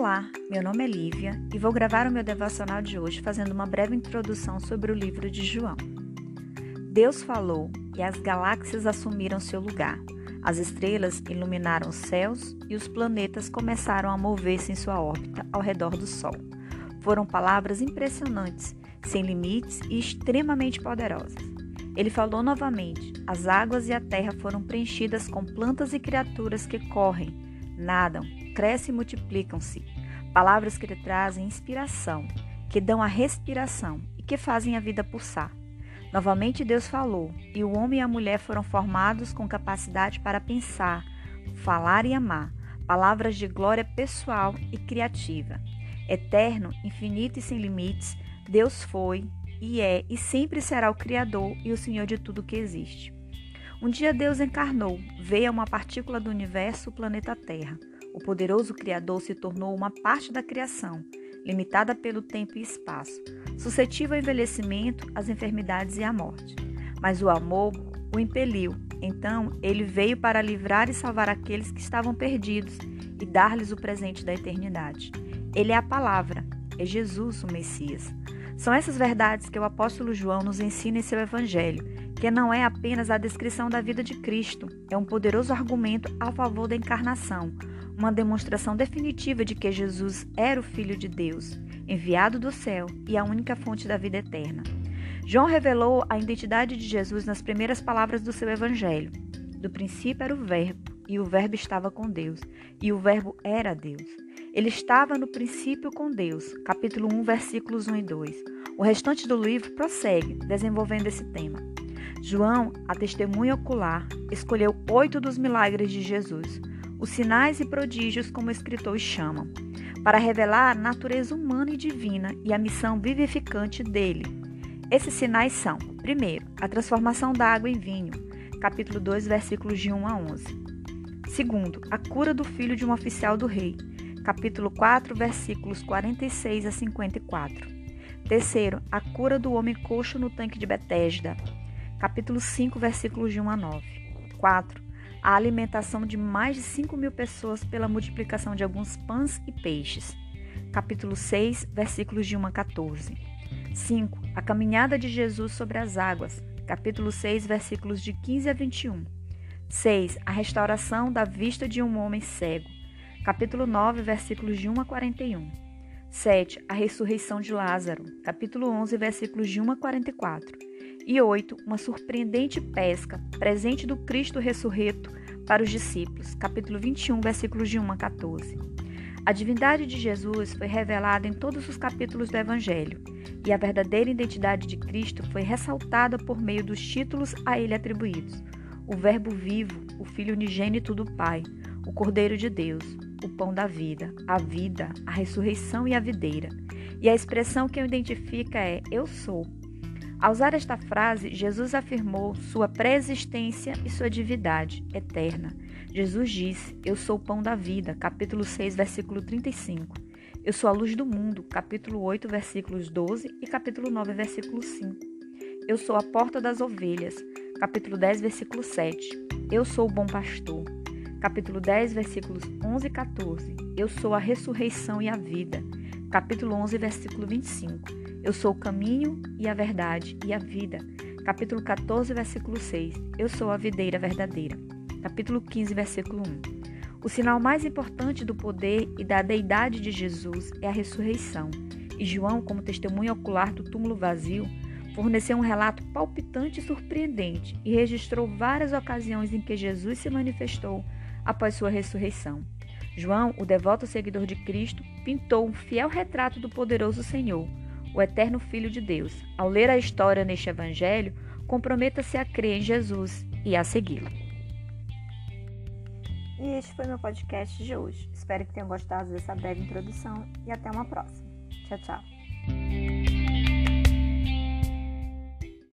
Olá, meu nome é Lívia e vou gravar o meu devocional de hoje fazendo uma breve introdução sobre o livro de João. Deus falou e as galáxias assumiram seu lugar. As estrelas iluminaram os céus e os planetas começaram a mover-se em sua órbita ao redor do Sol. Foram palavras impressionantes, sem limites e extremamente poderosas. Ele falou novamente: as águas e a terra foram preenchidas com plantas e criaturas que correm, nadam, crescem e multiplicam-se. Palavras que lhe trazem inspiração, que dão a respiração e que fazem a vida pulsar. Novamente Deus falou, e o homem e a mulher foram formados com capacidade para pensar, falar e amar, palavras de glória pessoal e criativa. Eterno, infinito e sem limites, Deus foi e é e sempre será o Criador e o Senhor de tudo que existe. Um dia Deus encarnou, veio a uma partícula do universo, o planeta Terra. O poderoso Criador se tornou uma parte da criação, limitada pelo tempo e espaço, suscetível ao envelhecimento, às enfermidades e à morte. Mas o amor o impeliu. Então ele veio para livrar e salvar aqueles que estavam perdidos e dar-lhes o presente da eternidade. Ele é a palavra, é Jesus, o Messias. São essas verdades que o apóstolo João nos ensina em seu evangelho, que não é apenas a descrição da vida de Cristo, é um poderoso argumento a favor da encarnação, uma demonstração definitiva de que Jesus era o Filho de Deus, enviado do céu e a única fonte da vida eterna. João revelou a identidade de Jesus nas primeiras palavras do seu evangelho. Do princípio era o Verbo, e o Verbo estava com Deus, e o Verbo era Deus. Ele estava no princípio com Deus. Capítulo 1, versículos 1 e 2. O restante do livro prossegue, desenvolvendo esse tema. João, a testemunha ocular, escolheu oito dos milagres de Jesus, os sinais e prodígios, como escritores chamam, para revelar a natureza humana e divina e a missão vivificante dele. Esses sinais são: primeiro, a transformação da água em vinho, capítulo 2, versículos de 1 a 11. Segundo, a cura do filho de um oficial do rei, capítulo 4, versículos 46 a 54. Terceiro, a cura do homem coxo no tanque de Betesda, capítulo 5, versículos de 1 a 9. 4 a alimentação de mais de 5 mil pessoas pela multiplicação de alguns pães e peixes. Capítulo 6, versículos de 1 a 14. 5. A caminhada de Jesus sobre as águas. Capítulo 6, versículos de 15 a 21. 6. A restauração da vista de um homem cego. Capítulo 9, versículos de 1 a 41. 7. A ressurreição de Lázaro. Capítulo 11, versículos de 1 a 44. E 8. Uma surpreendente pesca, presente do Cristo ressurreto para os discípulos. Capítulo 21, versículos de 1 a 14. A divindade de Jesus foi revelada em todos os capítulos do Evangelho, e a verdadeira identidade de Cristo foi ressaltada por meio dos títulos a ele atribuídos: o Verbo vivo, o Filho unigênito do Pai, o Cordeiro de Deus, o Pão da vida, a vida, a ressurreição e a videira. E a expressão que o identifica é: Eu sou. Ao usar esta frase, Jesus afirmou sua pré-existência e sua divindade eterna. Jesus disse: Eu sou o pão da vida, capítulo 6, versículo 35. Eu sou a luz do mundo, capítulo 8, versículos 12 e capítulo 9, versículo 5. Eu sou a porta das ovelhas, capítulo 10, versículo 7. Eu sou o bom pastor, capítulo 10, versículos 11 e 14. Eu sou a ressurreição e a vida, capítulo 11, versículo 25. Eu sou o caminho e a verdade e a vida. Capítulo 14, versículo 6. Eu sou a videira verdadeira. Capítulo 15, versículo 1. O sinal mais importante do poder e da deidade de Jesus é a ressurreição. E João, como testemunha ocular do túmulo vazio, forneceu um relato palpitante e surpreendente e registrou várias ocasiões em que Jesus se manifestou após sua ressurreição. João, o devoto seguidor de Cristo, pintou um fiel retrato do poderoso Senhor o eterno Filho de Deus. Ao ler a história neste Evangelho, comprometa-se a crer em Jesus e a segui-lo. E este foi meu podcast de hoje. Espero que tenham gostado dessa breve introdução e até uma próxima. Tchau, tchau.